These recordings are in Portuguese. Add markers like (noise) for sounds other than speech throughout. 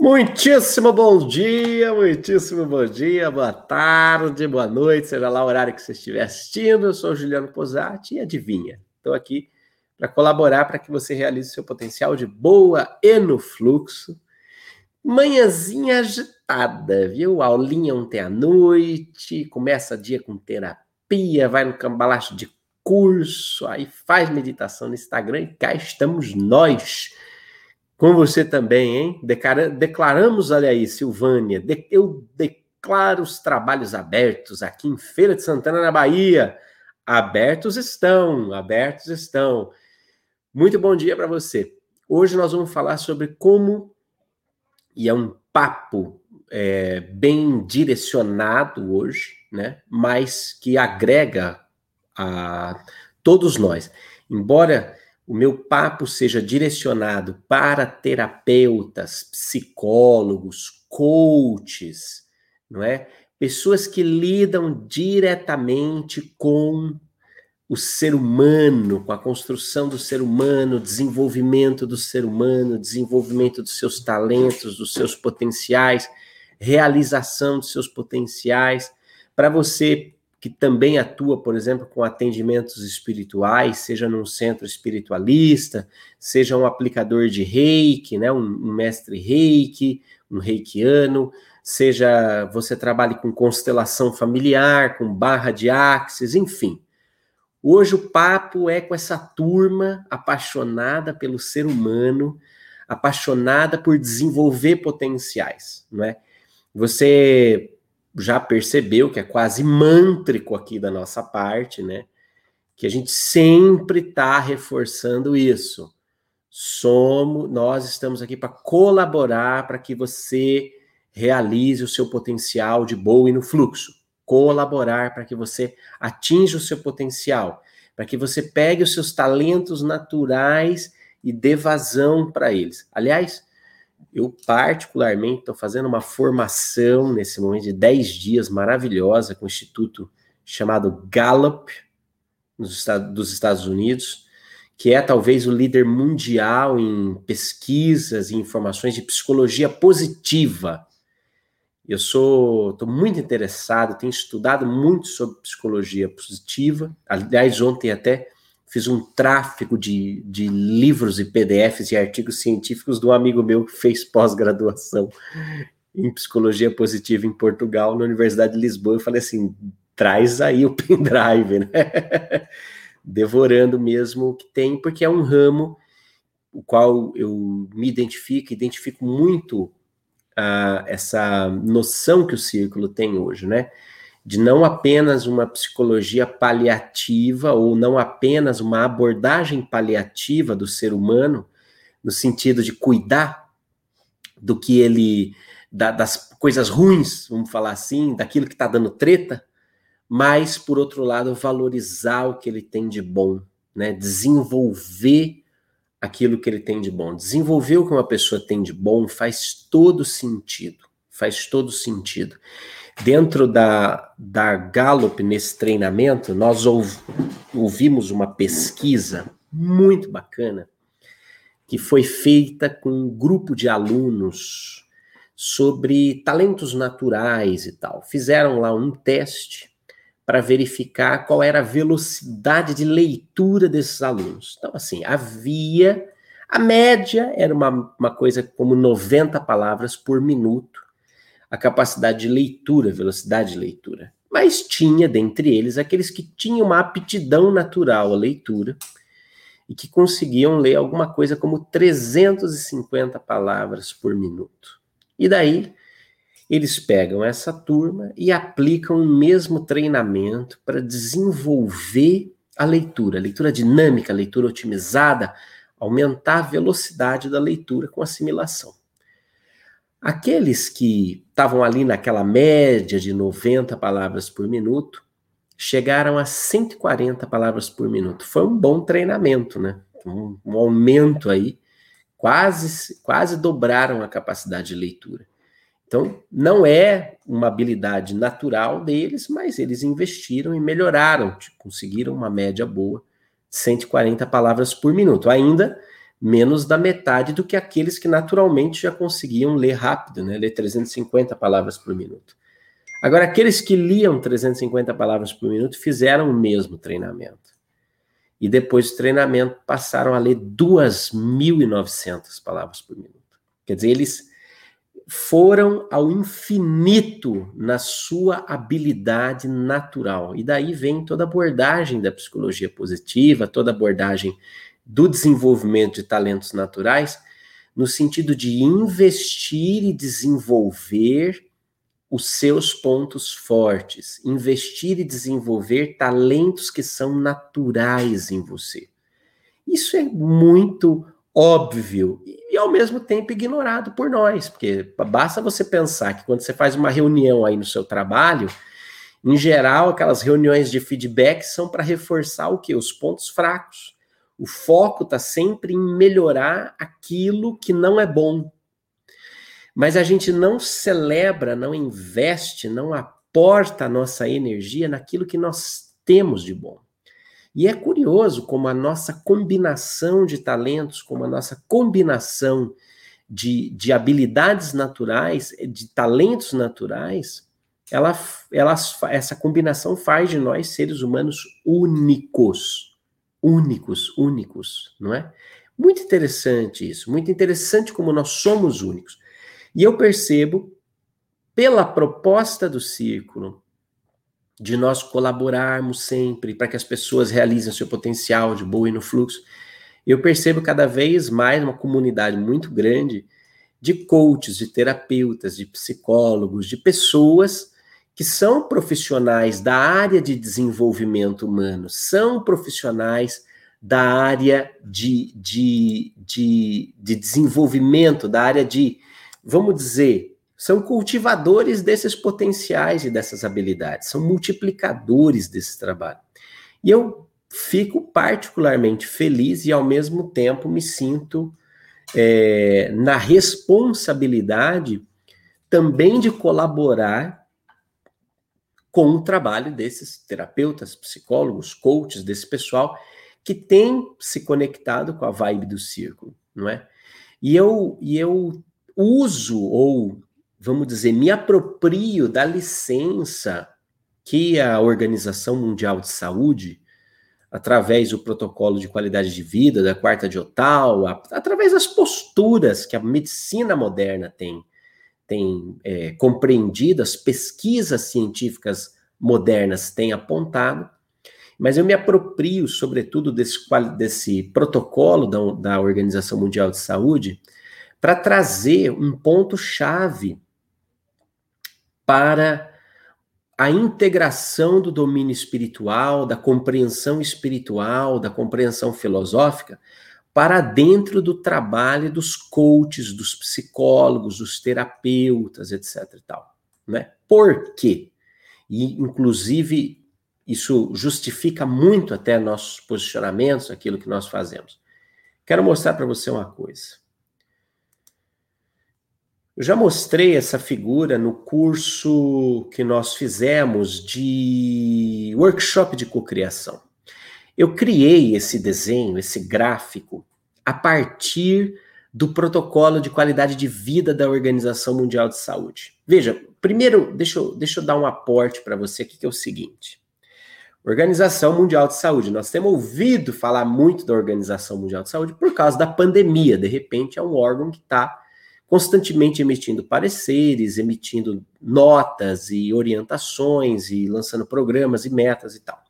Muitíssimo bom dia, muitíssimo bom dia, boa tarde, boa noite, seja lá o horário que você estiver assistindo. Eu sou Juliano Posati e adivinha, estou aqui para colaborar para que você realize seu potencial de boa e no fluxo. Manhãzinha agitada, viu? Aulinha ontem à noite, começa dia com terapia, vai no cambalacho de curso, aí faz meditação no Instagram e cá estamos nós com você também, hein? Declara, declaramos, olha aí, Silvânia, eu declaro os trabalhos abertos aqui em Feira de Santana, na Bahia. Abertos estão, abertos estão. Muito bom dia para você. Hoje nós vamos falar sobre como, e é um papo é, bem direcionado hoje, né? Mas que agrega a todos nós. Embora o meu papo seja direcionado para terapeutas, psicólogos, coaches, não é? Pessoas que lidam diretamente com o ser humano, com a construção do ser humano, desenvolvimento do ser humano, desenvolvimento dos seus talentos, dos seus potenciais, realização dos seus potenciais, para você que também atua, por exemplo, com atendimentos espirituais, seja num centro espiritualista, seja um aplicador de reiki, né, um, um mestre reiki, um reikiano, seja você trabalhe com constelação familiar, com barra de axis, enfim. Hoje o papo é com essa turma apaixonada pelo ser humano, apaixonada por desenvolver potenciais, não é? Você já percebeu que é quase mântrico aqui da nossa parte, né? Que a gente sempre está reforçando isso. Somos, nós estamos aqui para colaborar para que você realize o seu potencial de boa e no fluxo. Colaborar para que você atinja o seu potencial, para que você pegue os seus talentos naturais e dê vazão para eles. Aliás, eu, particularmente, estou fazendo uma formação nesse momento de 10 dias maravilhosa com o instituto chamado Gallup, nos dos Estados Unidos, que é talvez o líder mundial em pesquisas e informações de psicologia positiva. Eu sou, estou muito interessado, tenho estudado muito sobre psicologia positiva. Aliás, ontem até fiz um tráfego de, de livros e PDFs e artigos científicos de um amigo meu que fez pós-graduação em psicologia positiva em Portugal, na Universidade de Lisboa. Eu falei assim: traz aí o (laughs) pendrive, né? Devorando mesmo o que tem, porque é um ramo o qual eu me identifico, identifico muito uh, essa noção que o círculo tem hoje, né? De não apenas uma psicologia paliativa ou não apenas uma abordagem paliativa do ser humano, no sentido de cuidar do que ele, da, das coisas ruins, vamos falar assim, daquilo que está dando treta, mas, por outro lado, valorizar o que ele tem de bom, né? desenvolver aquilo que ele tem de bom. Desenvolver o que uma pessoa tem de bom faz todo sentido, faz todo sentido. Dentro da, da Gallup, nesse treinamento, nós ouvimos uma pesquisa muito bacana que foi feita com um grupo de alunos sobre talentos naturais e tal. Fizeram lá um teste para verificar qual era a velocidade de leitura desses alunos. Então, assim, havia. A média era uma, uma coisa como 90 palavras por minuto a capacidade de leitura, velocidade de leitura. Mas tinha dentre eles aqueles que tinham uma aptidão natural à leitura e que conseguiam ler alguma coisa como 350 palavras por minuto. E daí eles pegam essa turma e aplicam o mesmo treinamento para desenvolver a leitura, a leitura dinâmica, a leitura otimizada, aumentar a velocidade da leitura com assimilação. Aqueles que estavam ali naquela média de 90 palavras por minuto chegaram a 140 palavras por minuto. Foi um bom treinamento, né? Um, um aumento aí, quase, quase dobraram a capacidade de leitura. Então, não é uma habilidade natural deles, mas eles investiram e melhoraram, conseguiram uma média boa, 140 palavras por minuto. Ainda menos da metade do que aqueles que naturalmente já conseguiam ler rápido, né? Ler 350 palavras por minuto. Agora, aqueles que liam 350 palavras por minuto fizeram o mesmo treinamento. E depois do treinamento passaram a ler 2.900 palavras por minuto. Quer dizer, eles foram ao infinito na sua habilidade natural. E daí vem toda a abordagem da psicologia positiva, toda a abordagem do desenvolvimento de talentos naturais, no sentido de investir e desenvolver os seus pontos fortes, investir e desenvolver talentos que são naturais em você. Isso é muito óbvio e ao mesmo tempo ignorado por nós, porque basta você pensar que quando você faz uma reunião aí no seu trabalho, em geral, aquelas reuniões de feedback são para reforçar o que? Os pontos fracos. O foco está sempre em melhorar aquilo que não é bom. Mas a gente não celebra, não investe, não aporta a nossa energia naquilo que nós temos de bom. E é curioso como a nossa combinação de talentos, como a nossa combinação de, de habilidades naturais, de talentos naturais, ela, ela, essa combinação faz de nós seres humanos únicos únicos, únicos, não é? Muito interessante isso, muito interessante como nós somos únicos. E eu percebo, pela proposta do círculo, de nós colaborarmos sempre para que as pessoas realizem seu potencial de boa e no fluxo, eu percebo cada vez mais uma comunidade muito grande de coaches, de terapeutas, de psicólogos, de pessoas que são profissionais da área de desenvolvimento humano, são profissionais da área de, de, de, de desenvolvimento, da área de, vamos dizer, são cultivadores desses potenciais e dessas habilidades, são multiplicadores desse trabalho. E eu fico particularmente feliz e, ao mesmo tempo, me sinto é, na responsabilidade também de colaborar com o trabalho desses terapeutas, psicólogos, coaches, desse pessoal que tem se conectado com a vibe do círculo, não é? E eu, e eu uso, ou vamos dizer, me aproprio da licença que a Organização Mundial de Saúde, através do protocolo de qualidade de vida, da quarta de Ottawa, através das posturas que a medicina moderna tem tem é, compreendido, as pesquisas científicas modernas têm apontado, mas eu me aproprio, sobretudo, desse, desse protocolo da, da Organização Mundial de Saúde para trazer um ponto-chave para a integração do domínio espiritual, da compreensão espiritual, da compreensão filosófica, para dentro do trabalho dos coaches, dos psicólogos, dos terapeutas, etc e tal, né? Por quê? E inclusive isso justifica muito até nossos posicionamentos, aquilo que nós fazemos. Quero mostrar para você uma coisa. Eu já mostrei essa figura no curso que nós fizemos de workshop de cocriação. Eu criei esse desenho, esse gráfico, a partir do protocolo de qualidade de vida da Organização Mundial de Saúde. Veja, primeiro, deixa eu, deixa eu dar um aporte para você aqui, que é o seguinte. Organização Mundial de Saúde. Nós temos ouvido falar muito da Organização Mundial de Saúde por causa da pandemia. De repente, é um órgão que está constantemente emitindo pareceres, emitindo notas e orientações e lançando programas e metas e tal.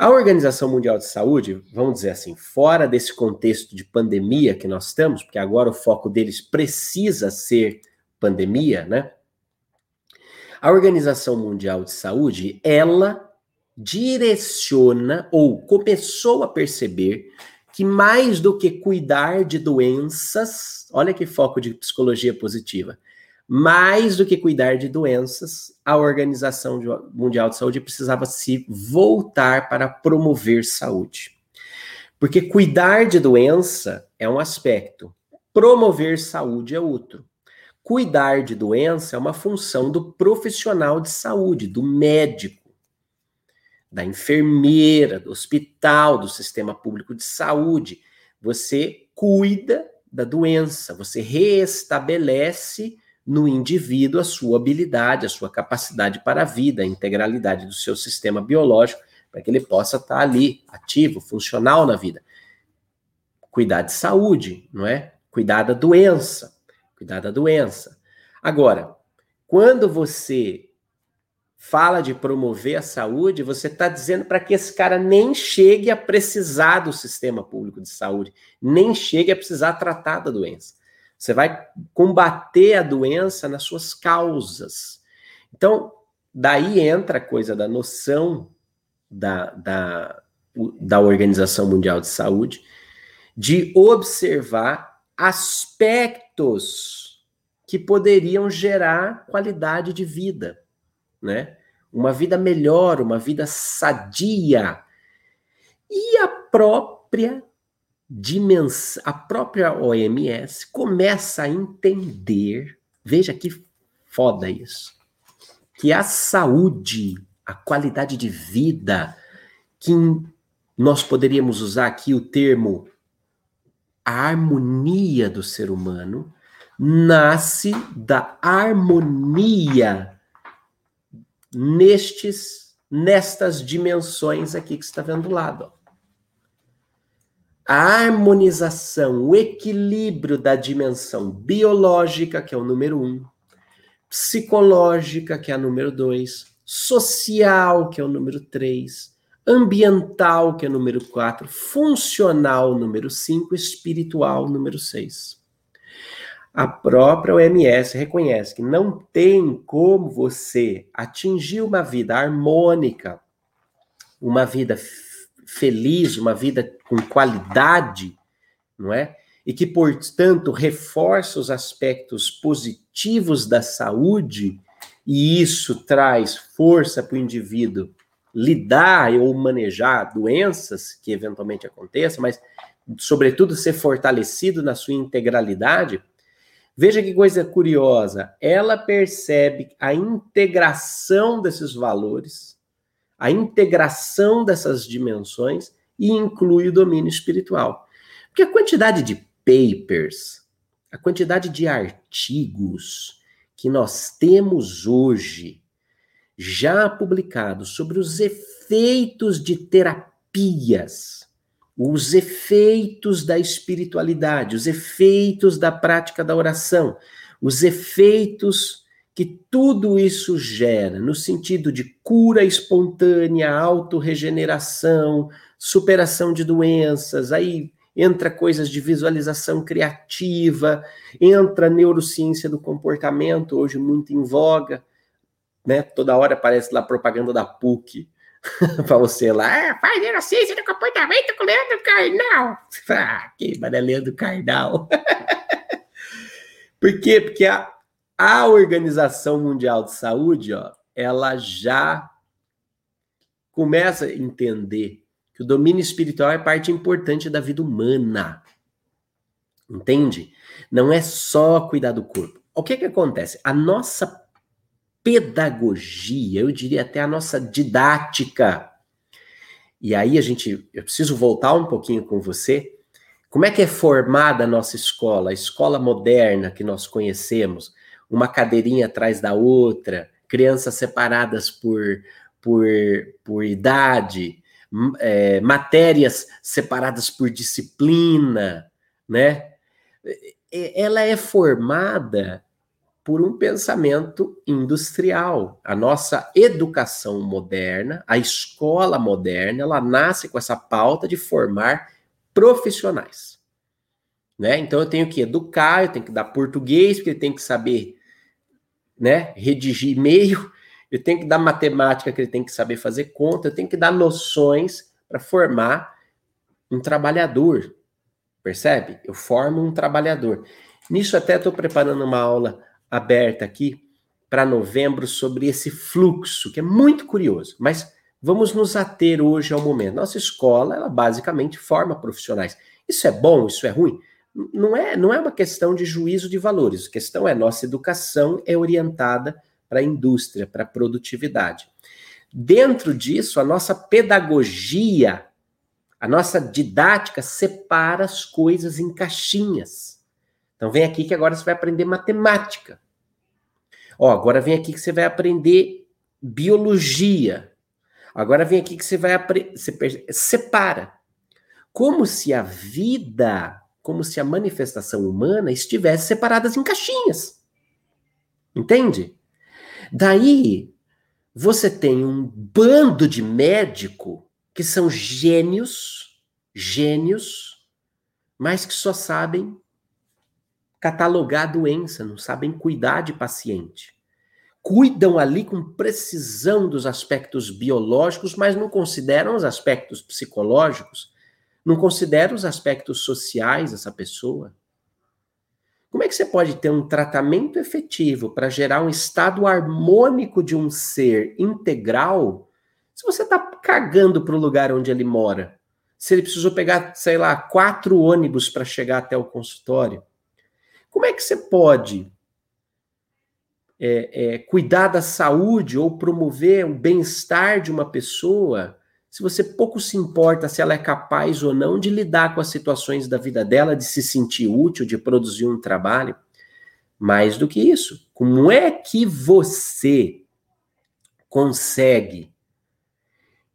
A Organização Mundial de Saúde, vamos dizer assim, fora desse contexto de pandemia que nós estamos, porque agora o foco deles precisa ser pandemia, né? A Organização Mundial de Saúde, ela direciona ou começou a perceber que mais do que cuidar de doenças, olha que foco de psicologia positiva, mais do que cuidar de doenças, a Organização Mundial de Saúde precisava se voltar para promover saúde. Porque cuidar de doença é um aspecto, promover saúde é outro. Cuidar de doença é uma função do profissional de saúde, do médico, da enfermeira, do hospital, do sistema público de saúde, você cuida da doença, você reestabelece no indivíduo a sua habilidade, a sua capacidade para a vida, a integralidade do seu sistema biológico, para que ele possa estar ali, ativo, funcional na vida. Cuidar de saúde, não é? Cuidar da doença. Cuidar da doença. Agora, quando você fala de promover a saúde, você está dizendo para que esse cara nem chegue a precisar do sistema público de saúde, nem chegue a precisar tratar da doença. Você vai combater a doença nas suas causas. Então, daí entra a coisa da noção da, da, da Organização Mundial de Saúde de observar aspectos que poderiam gerar qualidade de vida né? Uma vida melhor, uma vida sadia. E a própria a própria OMS começa a entender, veja que foda isso, que a saúde, a qualidade de vida, que nós poderíamos usar aqui o termo a harmonia do ser humano, nasce da harmonia nestes nestas dimensões aqui que está vendo do lado. Ó. A harmonização, o equilíbrio da dimensão biológica, que é o número um, psicológica, que é a número dois, social, que é o número três, ambiental, que é o número quatro, funcional, número cinco, espiritual, número seis. A própria OMS reconhece que não tem como você atingir uma vida harmônica, uma vida feliz, uma vida com qualidade, não é? E que, portanto, reforça os aspectos positivos da saúde, e isso traz força para o indivíduo lidar ou manejar doenças que eventualmente aconteçam, mas, sobretudo, ser fortalecido na sua integralidade Veja que coisa curiosa. Ela percebe a integração desses valores, a integração dessas dimensões e inclui o domínio espiritual. Porque a quantidade de papers, a quantidade de artigos que nós temos hoje já publicados sobre os efeitos de terapias os efeitos da espiritualidade, os efeitos da prática da oração, os efeitos que tudo isso gera, no sentido de cura espontânea, autorregeneração, superação de doenças, aí entra coisas de visualização criativa, entra neurociência do comportamento, hoje muito em voga, né? Toda hora aparece lá propaganda da PUC, (laughs) para você lá, ah, faz neurociência do comportamento com Leandro Carnal. Ah, que mano, Leandro Carnal. (laughs) Por quê? Porque a, a Organização Mundial de Saúde, ó, ela já começa a entender que o domínio espiritual é parte importante da vida humana. Entende? Não é só cuidar do corpo. O que que acontece? A nossa pedagogia, eu diria até a nossa didática. E aí a gente, eu preciso voltar um pouquinho com você. Como é que é formada a nossa escola, a escola moderna que nós conhecemos? Uma cadeirinha atrás da outra, crianças separadas por, por, por idade, é, matérias separadas por disciplina, né? Ela é formada por um pensamento industrial. A nossa educação moderna, a escola moderna, ela nasce com essa pauta de formar profissionais. Né? Então eu tenho que educar, eu tenho que dar português, porque ele tem que saber né, redigir e-mail, eu tenho que dar matemática, que ele tem que saber fazer conta, eu tenho que dar noções para formar um trabalhador. Percebe? Eu formo um trabalhador. Nisso até estou preparando uma aula aberta aqui para novembro sobre esse fluxo, que é muito curioso, mas vamos nos ater hoje ao momento. Nossa escola, ela basicamente forma profissionais. Isso é bom, isso é ruim? Não é, não é uma questão de juízo de valores, a questão é nossa educação é orientada para a indústria, para a produtividade. Dentro disso, a nossa pedagogia A nossa didática separa as coisas em caixinhas. Então vem aqui que agora você vai aprender matemática. Ó, agora vem aqui que você vai aprender biologia. Agora vem aqui que você vai aprender. Separa. Como se a vida, como se a manifestação humana estivesse separadas em caixinhas. Entende? Daí você tem um bando de médico que são gênios, gênios, mas que só sabem catalogar a doença, não sabem cuidar de paciente. Cuidam ali com precisão dos aspectos biológicos, mas não consideram os aspectos psicológicos, não consideram os aspectos sociais dessa pessoa. Como é que você pode ter um tratamento efetivo para gerar um estado harmônico de um ser integral se você está cagando para o lugar onde ele mora? Se ele precisou pegar, sei lá, quatro ônibus para chegar até o consultório? Como é que você pode é, é, cuidar da saúde ou promover o bem-estar de uma pessoa se você pouco se importa se ela é capaz ou não de lidar com as situações da vida dela, de se sentir útil, de produzir um trabalho. Mais do que isso, como é que você consegue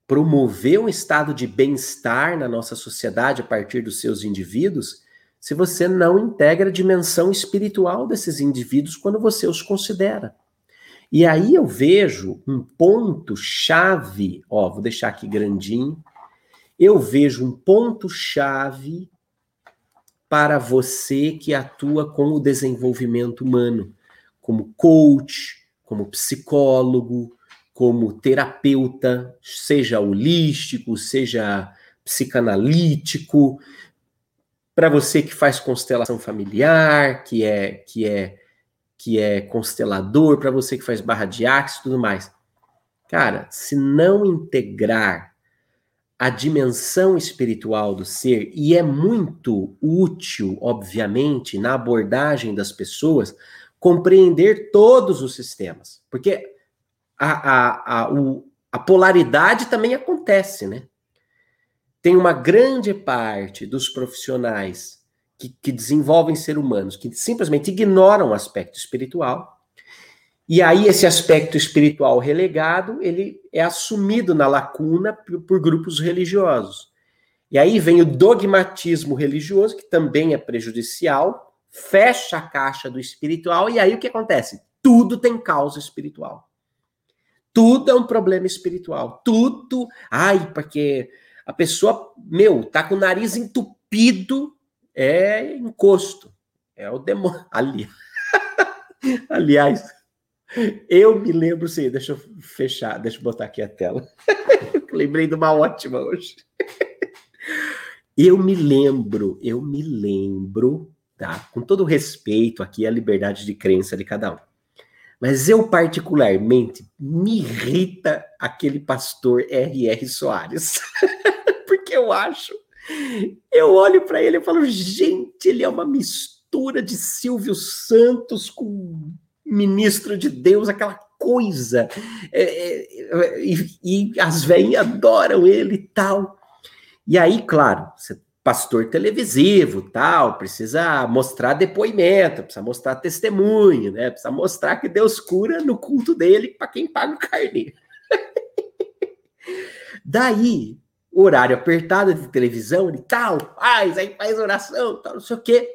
promover um estado de bem-estar na nossa sociedade a partir dos seus indivíduos se você não integra a dimensão espiritual desses indivíduos quando você os considera? E aí eu vejo um ponto chave, ó, vou deixar aqui grandinho. Eu vejo um ponto chave para você que atua com o desenvolvimento humano, como coach, como psicólogo, como terapeuta, seja holístico, seja psicanalítico, para você que faz constelação familiar, que é que é que é constelador, para você que faz barra de axis e tudo mais. Cara, se não integrar a dimensão espiritual do ser, e é muito útil, obviamente, na abordagem das pessoas, compreender todos os sistemas. Porque a, a, a, o, a polaridade também acontece, né? Tem uma grande parte dos profissionais que, que desenvolvem ser humanos, que simplesmente ignoram o aspecto espiritual, e aí esse aspecto espiritual relegado, ele é assumido na lacuna por, por, grupos religiosos. E aí vem o dogmatismo religioso, que também é prejudicial, fecha a caixa do espiritual, e aí o que acontece? Tudo tem causa espiritual. Tudo é um problema espiritual. Tudo. Ai, porque a pessoa, meu, tá com o nariz entupido é encosto, é o demônio. (laughs) Ali. Aliás, eu me lembro, sim, deixa eu fechar, deixa eu botar aqui a tela. (laughs) Lembrei de uma ótima hoje. Eu me lembro, eu me lembro, tá? Com todo respeito aqui à liberdade de crença de cada um. Mas eu, particularmente, me irrita aquele pastor R.R. Soares. (laughs) Porque eu acho eu olho para ele e falo, gente, ele é uma mistura de Silvio Santos com ministro de Deus, aquela coisa. É, é, e, e, as velhinhas adoram ele e tal. E aí, claro, você pastor televisivo, tal, precisa mostrar depoimento, precisa mostrar testemunho, né? Precisa mostrar que Deus cura no culto dele para quem paga o carneiro. (laughs) Daí, horário apertado de televisão e tal, faz, aí faz oração, tal, não sei o quê.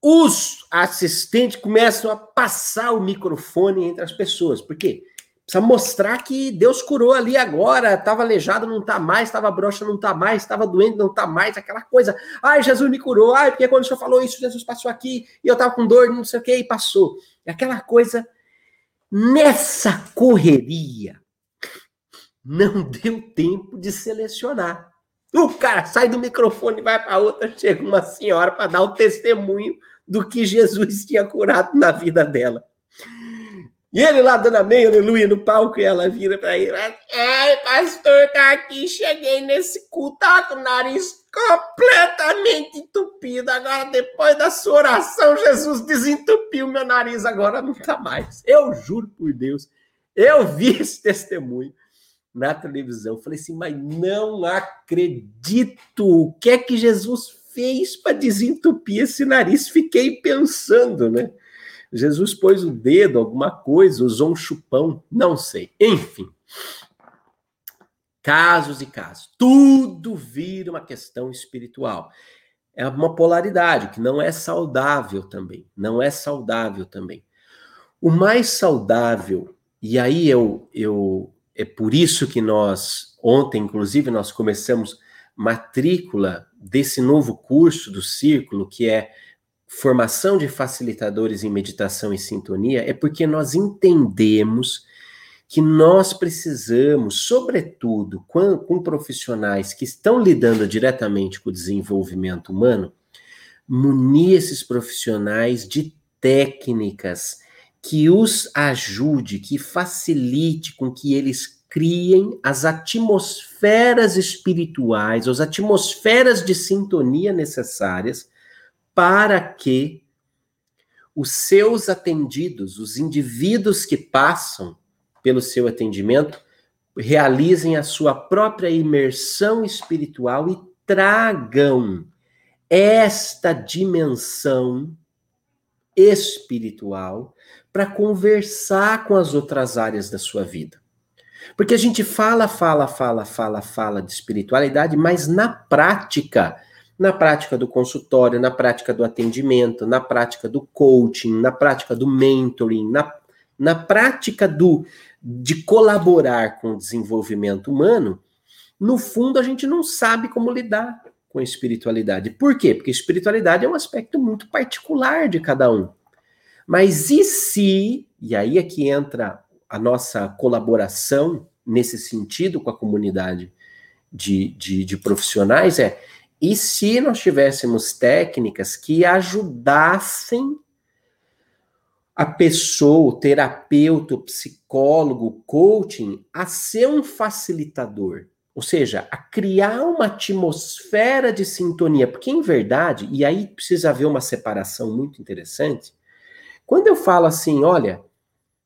Os assistentes começam a passar o microfone entre as pessoas. Por quê? Precisa mostrar que Deus curou ali agora, estava aleijado, não está mais, estava broxa, não está mais, estava doente, não está mais, aquela coisa. Ai, Jesus me curou, ai, porque quando o senhor falou isso, Jesus passou aqui, e eu estava com dor, não sei o quê, e passou. É aquela coisa, nessa correria, não (laughs) deu tempo de selecionar. O cara sai do microfone e vai para outra, chega uma senhora para dar o testemunho do que Jesus tinha curado na vida dela. E ele lá dando amém, aleluia, no palco, e ela vira para ele. Ai, pastor, tá aqui, cheguei nesse culto, tá com o nariz completamente entupido. Agora, depois da sua oração, Jesus desentupiu meu nariz, agora não tá mais. Eu juro por Deus, eu vi esse testemunho. Na televisão. Eu falei assim, mas não acredito! O que é que Jesus fez para desentupir esse nariz? Fiquei pensando, né? Jesus pôs o dedo, alguma coisa, usou um chupão, não sei. Enfim. Casos e casos. Tudo vira uma questão espiritual. É uma polaridade que não é saudável também. Não é saudável também. O mais saudável, e aí eu, eu é por isso que nós, ontem, inclusive, nós começamos matrícula desse novo curso do Círculo, que é formação de facilitadores em meditação e sintonia, é porque nós entendemos que nós precisamos, sobretudo com, com profissionais que estão lidando diretamente com o desenvolvimento humano, munir esses profissionais de técnicas que os ajude, que facilite com que eles criem as atmosferas espirituais, as atmosferas de sintonia necessárias para que os seus atendidos, os indivíduos que passam pelo seu atendimento, realizem a sua própria imersão espiritual e tragam esta dimensão espiritual para conversar com as outras áreas da sua vida. Porque a gente fala, fala, fala, fala, fala de espiritualidade, mas na prática, na prática do consultório, na prática do atendimento, na prática do coaching, na prática do mentoring, na, na prática do de colaborar com o desenvolvimento humano, no fundo a gente não sabe como lidar com a espiritualidade. Por quê? Porque espiritualidade é um aspecto muito particular de cada um. Mas e se, e aí é que entra a nossa colaboração nesse sentido com a comunidade de, de, de profissionais, é e se nós tivéssemos técnicas que ajudassem a pessoa, o terapeuta, o psicólogo, o coaching, a ser um facilitador, ou seja, a criar uma atmosfera de sintonia, porque em verdade, e aí precisa haver uma separação muito interessante, quando eu falo assim, olha,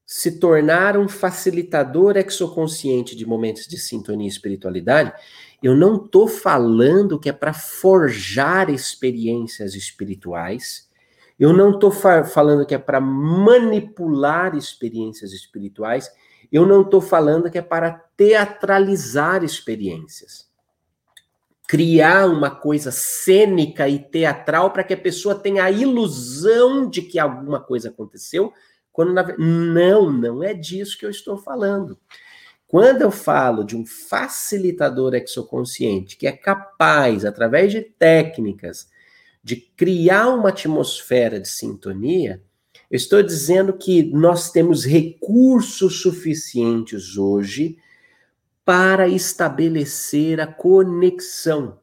se tornar um facilitador exoconsciente de momentos de sintonia e espiritualidade, eu não estou falando que é para forjar experiências espirituais, eu não estou fa falando que é para manipular experiências espirituais, eu não estou falando que é para teatralizar experiências. Criar uma coisa cênica e teatral para que a pessoa tenha a ilusão de que alguma coisa aconteceu, quando na... não, não é disso que eu estou falando. Quando eu falo de um facilitador exoconsciente que é capaz, através de técnicas, de criar uma atmosfera de sintonia, eu estou dizendo que nós temos recursos suficientes hoje para estabelecer a conexão,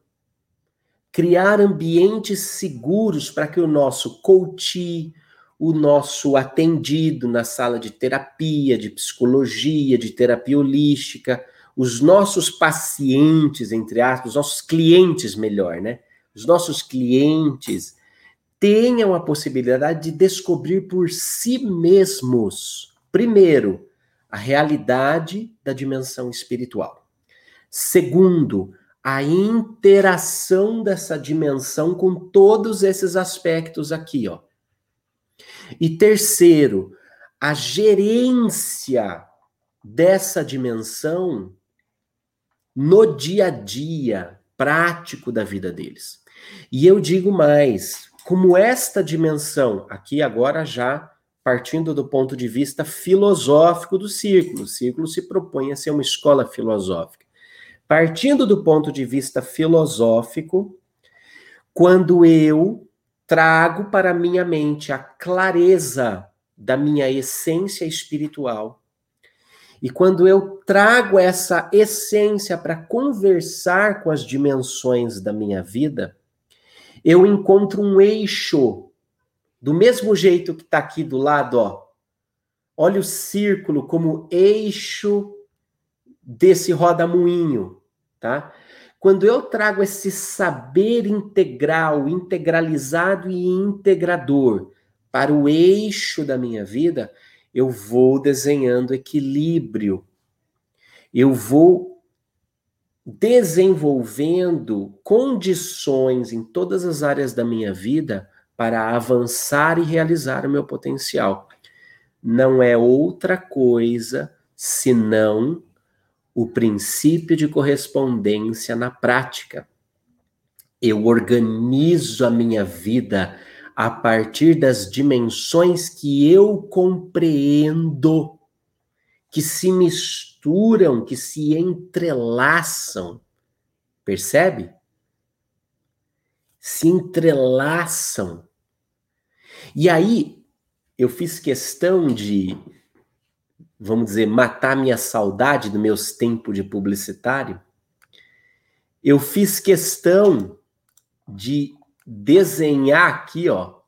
criar ambientes seguros para que o nosso coach, o nosso atendido na sala de terapia, de psicologia, de terapia holística, os nossos pacientes, entre aspas, os nossos clientes, melhor, né? Os nossos clientes tenham a possibilidade de descobrir por si mesmos, primeiro, a realidade da dimensão espiritual. Segundo, a interação dessa dimensão com todos esses aspectos aqui, ó. E terceiro, a gerência dessa dimensão no dia a dia prático da vida deles. E eu digo mais, como esta dimensão, aqui agora já partindo do ponto de vista filosófico do círculo, o círculo se propõe a ser uma escola filosófica. Partindo do ponto de vista filosófico, quando eu trago para a minha mente a clareza da minha essência espiritual, e quando eu trago essa essência para conversar com as dimensões da minha vida, eu encontro um eixo, do mesmo jeito que está aqui do lado, ó. Olha o círculo como eixo desse roda-moinho, tá? Quando eu trago esse saber integral, integralizado e integrador para o eixo da minha vida, eu vou desenhando equilíbrio. eu vou desenvolvendo condições em todas as áreas da minha vida para avançar e realizar o meu potencial. Não é outra coisa senão o princípio de correspondência na prática. Eu organizo a minha vida a partir das dimensões que eu compreendo, que se misturam, que se entrelaçam. Percebe? Se entrelaçam. E aí, eu fiz questão de, vamos dizer, matar minha saudade dos meus tempos de publicitário. Eu fiz questão de desenhar aqui, ó,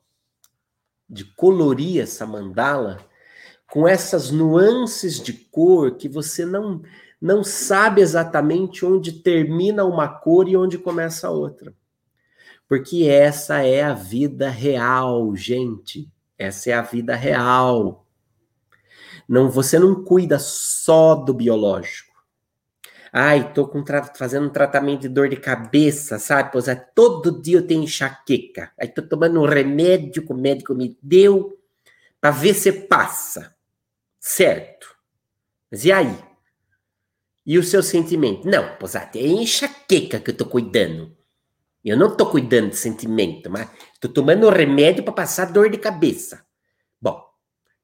de colorir essa mandala com essas nuances de cor que você não não sabe exatamente onde termina uma cor e onde começa a outra. Porque essa é a vida real, gente. Essa é a vida real. Não, você não cuida só do biológico. Ai, tô com fazendo um tratamento de dor de cabeça, sabe? Pois é, todo dia eu tenho enxaqueca. Aí tô tomando um remédio que o médico me deu para ver se passa. Certo. Mas e aí? E o seu sentimento? Não, pois é, é enxaqueca que eu tô cuidando. Eu não tô cuidando de sentimento, mas tô tomando um remédio para passar dor de cabeça. Bom,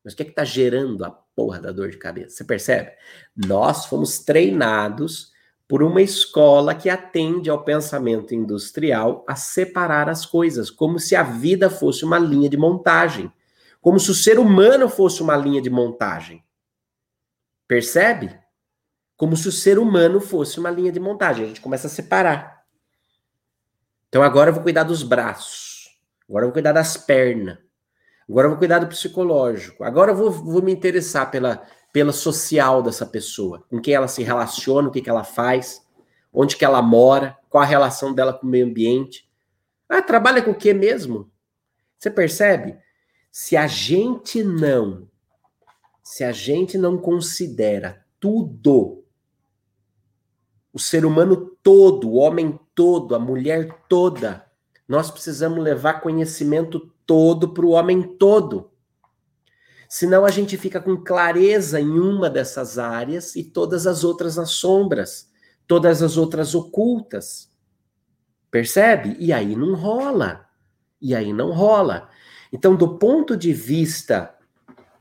mas o que é que tá gerando a porra da dor de cabeça. Você percebe? Nós fomos treinados por uma escola que atende ao pensamento industrial a separar as coisas, como se a vida fosse uma linha de montagem, como se o ser humano fosse uma linha de montagem. Percebe? Como se o ser humano fosse uma linha de montagem. A gente começa a separar. Então agora eu vou cuidar dos braços. Agora eu vou cuidar das pernas. Agora eu vou cuidar do psicológico. Agora eu vou, vou me interessar pela, pela social dessa pessoa, com quem ela se relaciona, o que, que ela faz, onde que ela mora, qual a relação dela com o meio ambiente. Ah, trabalha com o que mesmo? Você percebe? Se a gente não, se a gente não considera tudo, o ser humano todo, o homem todo, a mulher toda, nós precisamos levar conhecimento todo para o homem todo. Senão a gente fica com clareza em uma dessas áreas e todas as outras nas sombras, todas as outras ocultas. Percebe? E aí não rola. E aí não rola. Então, do ponto de vista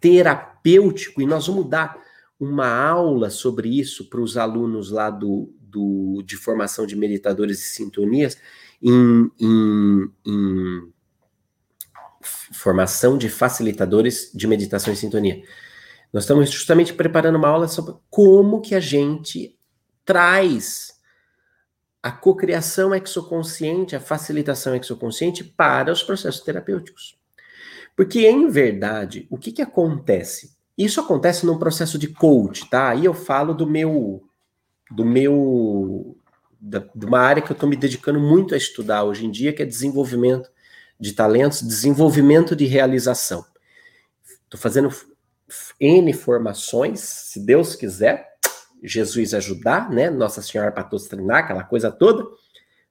terapêutico, e nós vamos dar uma aula sobre isso para os alunos lá do, do, de formação de meditadores e sintonias em, em, em formação de facilitadores de meditação e sintonia. Nós estamos justamente preparando uma aula sobre como que a gente traz a cocriação exoconsciente, a facilitação exoconsciente para os processos terapêuticos. Porque, em verdade, o que, que acontece? Isso acontece num processo de coach, tá? Aí eu falo do meu, do meu, da, de uma área que eu estou me dedicando muito a estudar hoje em dia, que é desenvolvimento de talentos, desenvolvimento de realização. Estou fazendo N formações, se Deus quiser, Jesus ajudar, né? Nossa Senhora treinar, aquela coisa toda.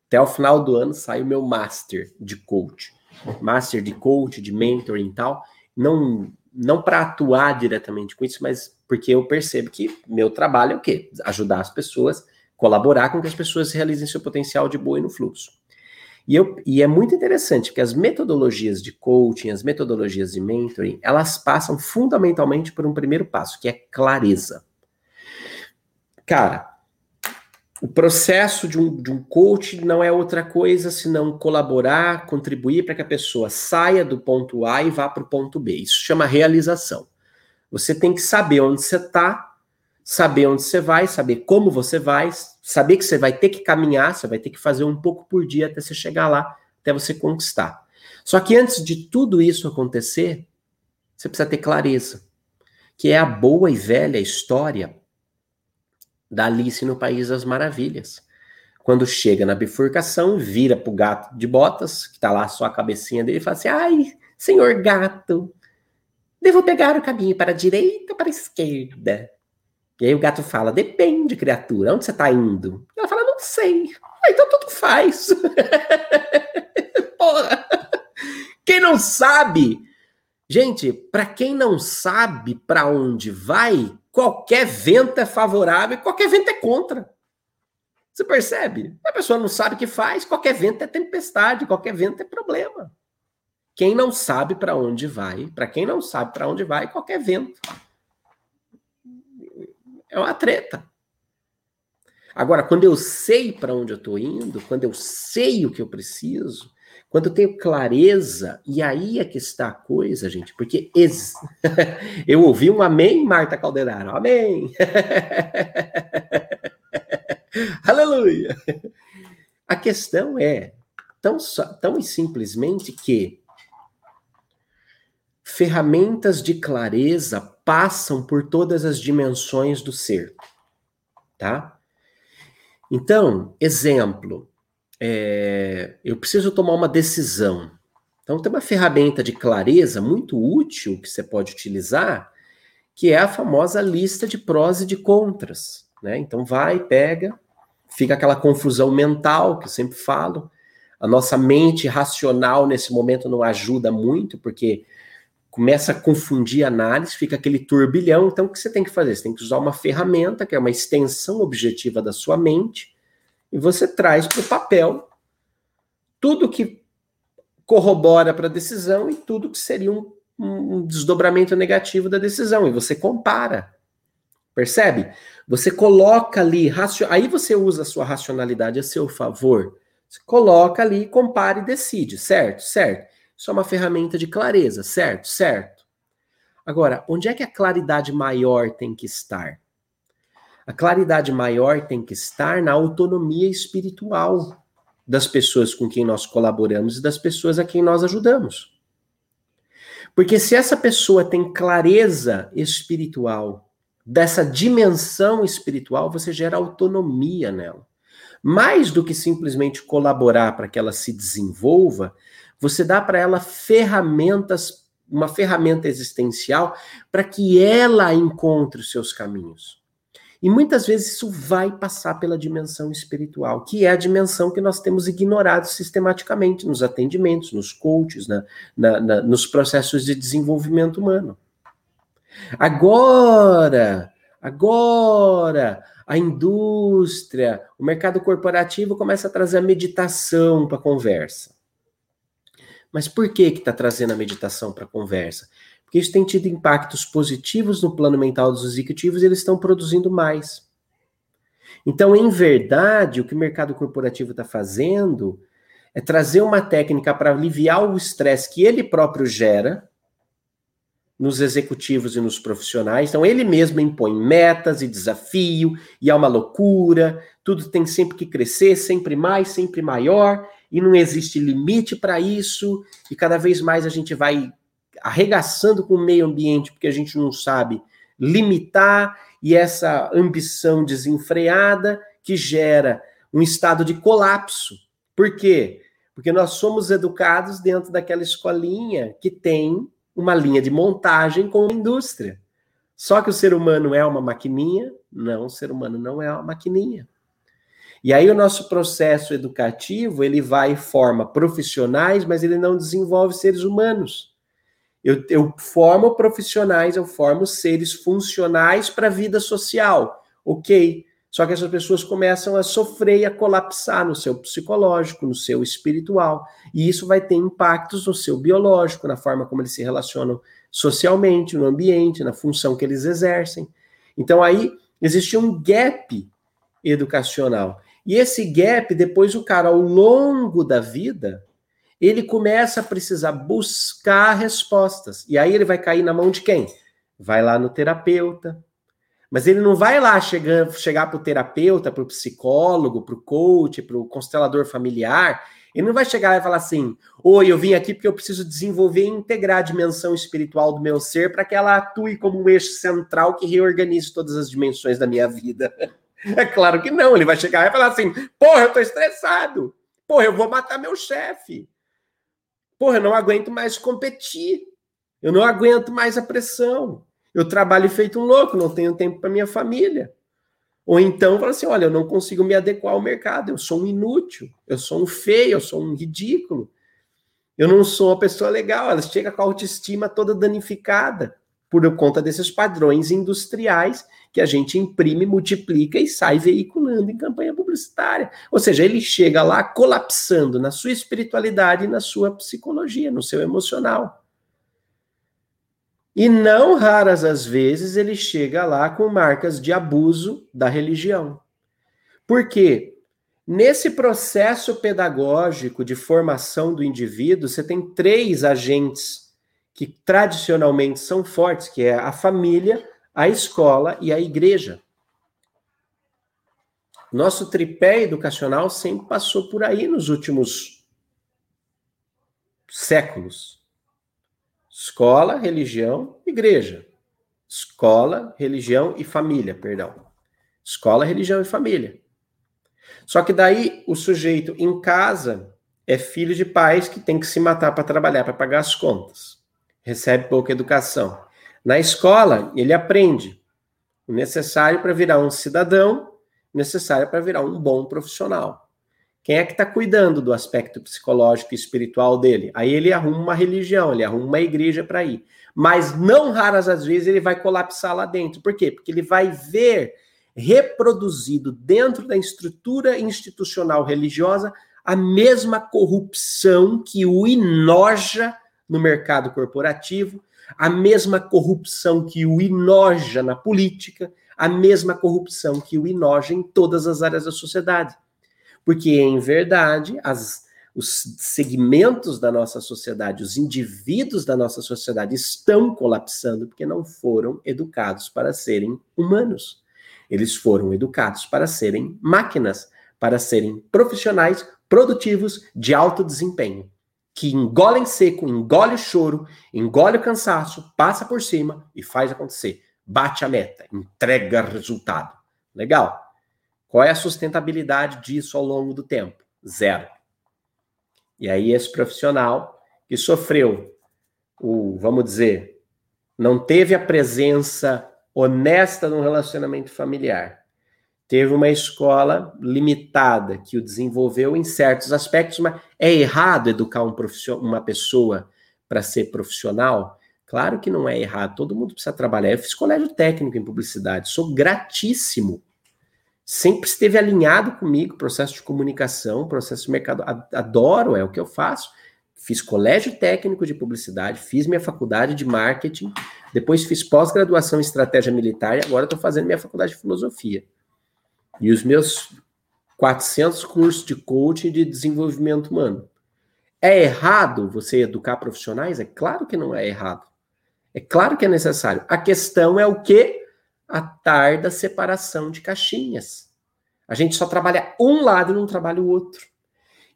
Até o final do ano sai o meu Master de Coach. Master de Coach, de Mentoring e tal. Não, não para atuar diretamente com isso, mas porque eu percebo que meu trabalho é o quê? Ajudar as pessoas, colaborar com que as pessoas realizem seu potencial de boa e no fluxo. E, eu, e é muito interessante, porque as metodologias de coaching, as metodologias de mentoring, elas passam fundamentalmente por um primeiro passo, que é clareza. Cara, o processo de um, de um coach não é outra coisa senão colaborar, contribuir para que a pessoa saia do ponto A e vá para o ponto B. Isso chama realização. Você tem que saber onde você está, saber onde você vai, saber como você vai, saber que você vai ter que caminhar, você vai ter que fazer um pouco por dia até você chegar lá, até você conquistar. Só que antes de tudo isso acontecer, você precisa ter clareza, que é a boa e velha história da Alice no País das Maravilhas. Quando chega na bifurcação, vira pro gato de botas, que tá lá só a cabecinha dele, e fala assim: ai, senhor gato, devo pegar o caminho para a direita ou para a esquerda? E aí o gato fala: depende, criatura, onde você está indo? Ela fala: não sei. Ah, então tudo faz. (laughs) Porra. Quem não sabe? Gente, para quem não sabe para onde vai, qualquer vento é favorável e qualquer vento é contra. Você percebe? A pessoa não sabe o que faz, qualquer vento é tempestade, qualquer vento é problema. Quem não sabe para onde vai, para quem não sabe para onde vai, qualquer vento é uma treta. Agora, quando eu sei para onde eu estou indo, quando eu sei o que eu preciso, quando eu tenho clareza, e aí é que está a coisa, gente, porque ex... (laughs) eu ouvi um amém, Marta Calderaro, amém. (laughs) Aleluia. A questão é tão, tão e simplesmente que ferramentas de clareza passam por todas as dimensões do ser, tá? Então, exemplo, é, eu preciso tomar uma decisão. Então, tem uma ferramenta de clareza muito útil que você pode utilizar, que é a famosa lista de prós e de contras. Né? Então, vai, pega, fica aquela confusão mental que eu sempre falo. A nossa mente racional nesse momento não ajuda muito, porque começa a confundir a análise, fica aquele turbilhão. Então, o que você tem que fazer? Você tem que usar uma ferramenta, que é uma extensão objetiva da sua mente, e você traz para o papel tudo que corrobora para a decisão e tudo que seria um, um desdobramento negativo da decisão. E você compara. Percebe? Você coloca ali, aí você usa a sua racionalidade a seu favor. Você coloca ali, compara e decide, certo? Certo. Isso é uma ferramenta de clareza, certo? Certo. Agora, onde é que a claridade maior tem que estar? A claridade maior tem que estar na autonomia espiritual das pessoas com quem nós colaboramos e das pessoas a quem nós ajudamos. Porque se essa pessoa tem clareza espiritual, dessa dimensão espiritual, você gera autonomia nela. Mais do que simplesmente colaborar para que ela se desenvolva, você dá para ela ferramentas, uma ferramenta existencial para que ela encontre os seus caminhos. E muitas vezes isso vai passar pela dimensão espiritual, que é a dimensão que nós temos ignorado sistematicamente nos atendimentos, nos coaches, na, na, na, nos processos de desenvolvimento humano. Agora, agora, a indústria, o mercado corporativo começa a trazer a meditação para a conversa. Mas por que que está trazendo a meditação para a conversa? Porque isso tem tido impactos positivos no plano mental dos executivos e eles estão produzindo mais. Então, em verdade, o que o mercado corporativo está fazendo é trazer uma técnica para aliviar o estresse que ele próprio gera nos executivos e nos profissionais. Então, ele mesmo impõe metas e desafio, e é uma loucura, tudo tem sempre que crescer, sempre mais, sempre maior, e não existe limite para isso, e cada vez mais a gente vai arregaçando com o meio ambiente, porque a gente não sabe limitar, e essa ambição desenfreada que gera um estado de colapso. Por quê? Porque nós somos educados dentro daquela escolinha que tem uma linha de montagem com uma indústria. Só que o ser humano é uma maquininha? Não, o ser humano não é uma maquininha. E aí o nosso processo educativo, ele vai forma profissionais, mas ele não desenvolve seres humanos. Eu, eu formo profissionais, eu formo seres funcionais para a vida social. Ok. Só que essas pessoas começam a sofrer e a colapsar no seu psicológico, no seu espiritual. E isso vai ter impactos no seu biológico, na forma como eles se relacionam socialmente, no ambiente, na função que eles exercem. Então aí existe um gap educacional. E esse gap, depois o cara, ao longo da vida, ele começa a precisar buscar respostas. E aí ele vai cair na mão de quem? Vai lá no terapeuta. Mas ele não vai lá chegar, chegar para o terapeuta, para o psicólogo, para o coach, para o constelador familiar. Ele não vai chegar e falar assim: Oi, eu vim aqui porque eu preciso desenvolver e integrar a dimensão espiritual do meu ser para que ela atue como um eixo central que reorganize todas as dimensões da minha vida. (laughs) É claro que não, ele vai chegar e falar assim: porra, eu tô estressado. Porra, eu vou matar meu chefe. Porra, eu não aguento mais competir. Eu não aguento mais a pressão. Eu trabalho feito um louco, não tenho tempo para minha família. Ou então fala assim: olha, eu não consigo me adequar ao mercado, eu sou um inútil, eu sou um feio, eu sou um ridículo, eu não sou uma pessoa legal. Ela chega com a autoestima toda danificada por conta desses padrões industriais que a gente imprime, multiplica e sai veiculando em campanha publicitária. Ou seja, ele chega lá colapsando na sua espiritualidade e na sua psicologia, no seu emocional. E não raras as vezes ele chega lá com marcas de abuso da religião. Por quê? Nesse processo pedagógico de formação do indivíduo, você tem três agentes que tradicionalmente são fortes, que é a família, a escola e a igreja. Nosso tripé educacional sempre passou por aí nos últimos séculos. Escola, religião, igreja. Escola, religião e família, perdão. Escola, religião e família. Só que daí o sujeito em casa é filho de pais que tem que se matar para trabalhar, para pagar as contas. Recebe pouca educação. Na escola, ele aprende o necessário para virar um cidadão, necessário para virar um bom profissional. Quem é que está cuidando do aspecto psicológico e espiritual dele? Aí ele arruma uma religião, ele arruma uma igreja para ir. Mas não raras as vezes ele vai colapsar lá dentro. Por quê? Porque ele vai ver reproduzido dentro da estrutura institucional religiosa a mesma corrupção que o inoja no mercado corporativo, a mesma corrupção que o inoja na política, a mesma corrupção que o inoja em todas as áreas da sociedade. Porque, em verdade, as, os segmentos da nossa sociedade, os indivíduos da nossa sociedade estão colapsando porque não foram educados para serem humanos. Eles foram educados para serem máquinas, para serem profissionais produtivos de alto desempenho, que engolem seco, engole o choro, engole o cansaço, passa por cima e faz acontecer. Bate a meta, entrega resultado. Legal. Qual é a sustentabilidade disso ao longo do tempo? Zero. E aí, esse profissional que sofreu o, vamos dizer, não teve a presença honesta no relacionamento familiar, teve uma escola limitada que o desenvolveu em certos aspectos, mas é errado educar um uma pessoa para ser profissional? Claro que não é errado, todo mundo precisa trabalhar. Eu fiz colégio técnico em publicidade, sou gratíssimo sempre esteve alinhado comigo, processo de comunicação, processo de mercado, adoro, é o que eu faço. Fiz colégio técnico de publicidade, fiz minha faculdade de marketing, depois fiz pós-graduação em estratégia militar e agora estou fazendo minha faculdade de filosofia. E os meus 400 cursos de coaching de desenvolvimento humano. É errado você educar profissionais? É claro que não é errado. É claro que é necessário. A questão é o que a tarda separação de caixinhas. A gente só trabalha um lado e não trabalha o outro.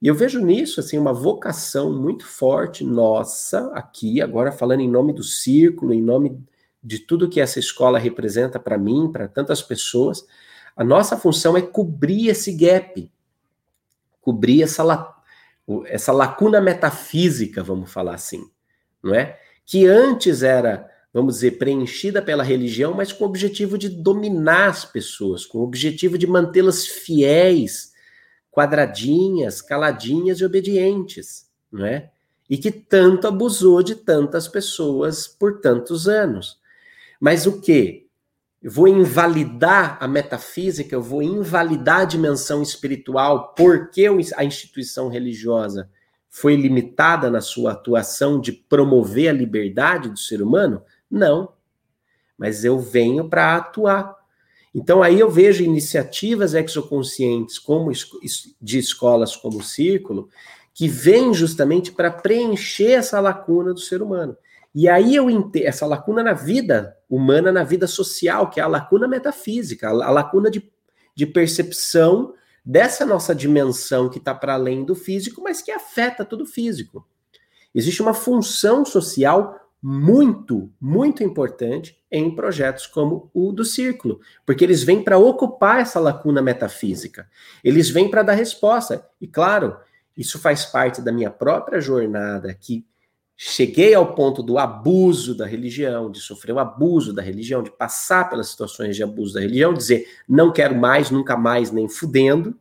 E eu vejo nisso assim uma vocação muito forte nossa aqui, agora falando em nome do círculo, em nome de tudo que essa escola representa para mim, para tantas pessoas. A nossa função é cobrir esse gap, cobrir essa, essa lacuna metafísica, vamos falar assim, não é? Que antes era vamos dizer, preenchida pela religião, mas com o objetivo de dominar as pessoas, com o objetivo de mantê-las fiéis, quadradinhas, caladinhas e obedientes, não é? E que tanto abusou de tantas pessoas por tantos anos. Mas o que? Eu vou invalidar a metafísica, eu vou invalidar a dimensão espiritual porque a instituição religiosa foi limitada na sua atuação de promover a liberdade do ser humano? Não. Mas eu venho para atuar. Então aí eu vejo iniciativas exoconscientes como de escolas como o Círculo, que vêm justamente para preencher essa lacuna do ser humano. E aí eu entendo essa lacuna na vida humana, na vida social, que é a lacuna metafísica, a lacuna de, de percepção dessa nossa dimensão que está para além do físico, mas que afeta tudo físico. Existe uma função social muito, muito importante em projetos como o do Círculo, porque eles vêm para ocupar essa lacuna metafísica, eles vêm para dar resposta. E claro, isso faz parte da minha própria jornada, que cheguei ao ponto do abuso da religião, de sofrer o abuso da religião, de passar pelas situações de abuso da religião, dizer não quero mais, nunca mais, nem fudendo,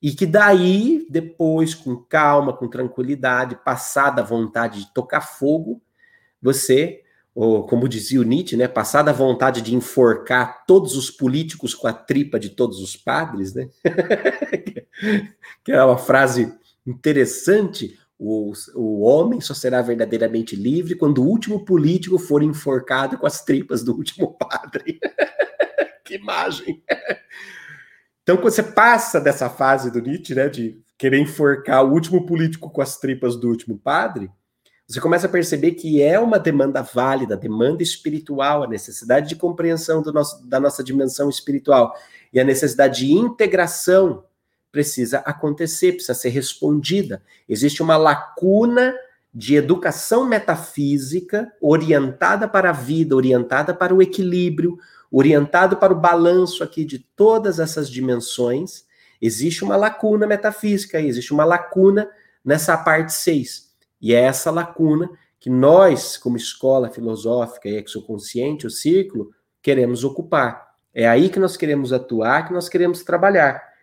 e que daí, depois, com calma, com tranquilidade, passada a vontade de tocar fogo, você, ou, como dizia o Nietzsche, né, passada a vontade de enforcar todos os políticos com a tripa de todos os padres, né? (laughs) que é uma frase interessante, o, o homem só será verdadeiramente livre quando o último político for enforcado com as tripas do último padre. (laughs) que imagem! Então, quando você passa dessa fase do Nietzsche, né, de querer enforcar o último político com as tripas do último padre, você começa a perceber que é uma demanda válida, demanda espiritual, a necessidade de compreensão nosso, da nossa dimensão espiritual e a necessidade de integração precisa acontecer, precisa ser respondida. Existe uma lacuna de educação metafísica orientada para a vida, orientada para o equilíbrio, orientado para o balanço aqui de todas essas dimensões. Existe uma lacuna metafísica, existe uma lacuna nessa parte 6. E é essa lacuna que nós, como escola filosófica e exoconsciente, o círculo, queremos ocupar. É aí que nós queremos atuar, que nós queremos trabalhar.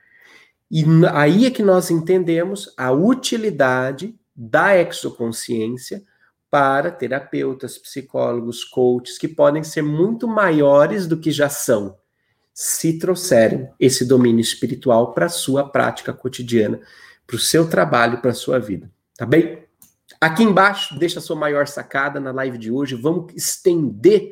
E aí é que nós entendemos a utilidade da exoconsciência para terapeutas, psicólogos, coaches, que podem ser muito maiores do que já são, se trouxerem esse domínio espiritual para a sua prática cotidiana, para o seu trabalho, para a sua vida. Tá bem? Aqui embaixo, deixa a sua maior sacada na live de hoje. Vamos estender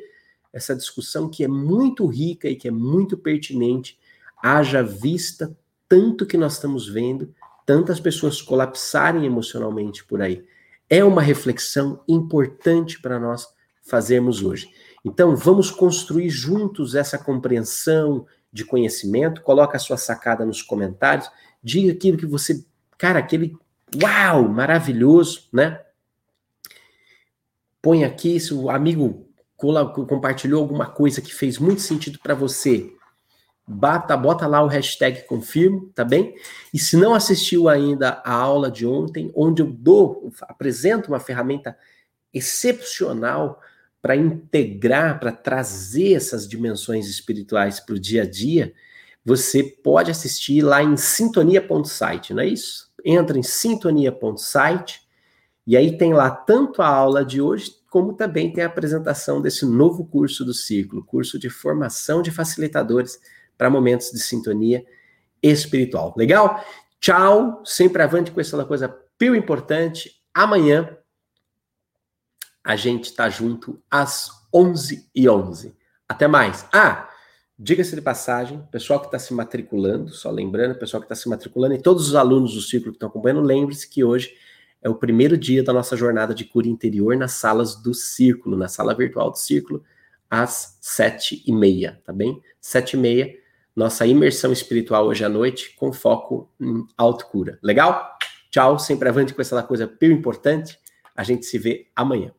essa discussão que é muito rica e que é muito pertinente, haja vista tanto que nós estamos vendo tantas pessoas colapsarem emocionalmente por aí. É uma reflexão importante para nós fazermos hoje. Então, vamos construir juntos essa compreensão de conhecimento. Coloca a sua sacada nos comentários. Diga aquilo que você, cara, aquele uau, maravilhoso, né? Põe aqui se o amigo compartilhou alguma coisa que fez muito sentido para você bata, bota lá o hashtag confirmo, tá bem? E se não assistiu ainda a aula de ontem, onde eu dou, apresento uma ferramenta excepcional para integrar, para trazer essas dimensões espirituais para o dia a dia, você pode assistir lá em sintonia.site, não é isso? Entra em sintonia.site e aí tem lá tanto a aula de hoje, como também tem a apresentação desse novo curso do ciclo, curso de formação de facilitadores para momentos de sintonia espiritual. Legal? Tchau, sempre avante com essa coisa pio importante. Amanhã a gente está junto às 11 e 11 Até mais. Ah, diga-se de passagem, pessoal que está se matriculando, só lembrando, pessoal que está se matriculando e todos os alunos do ciclo que estão acompanhando, lembre-se que hoje é o primeiro dia da nossa jornada de cura interior nas salas do Círculo, na sala virtual do Círculo, às sete e meia, tá bem? Sete e meia, nossa imersão espiritual hoje à noite com foco em autocura. Legal? Tchau, sempre avante com essa coisa bem importante. A gente se vê amanhã.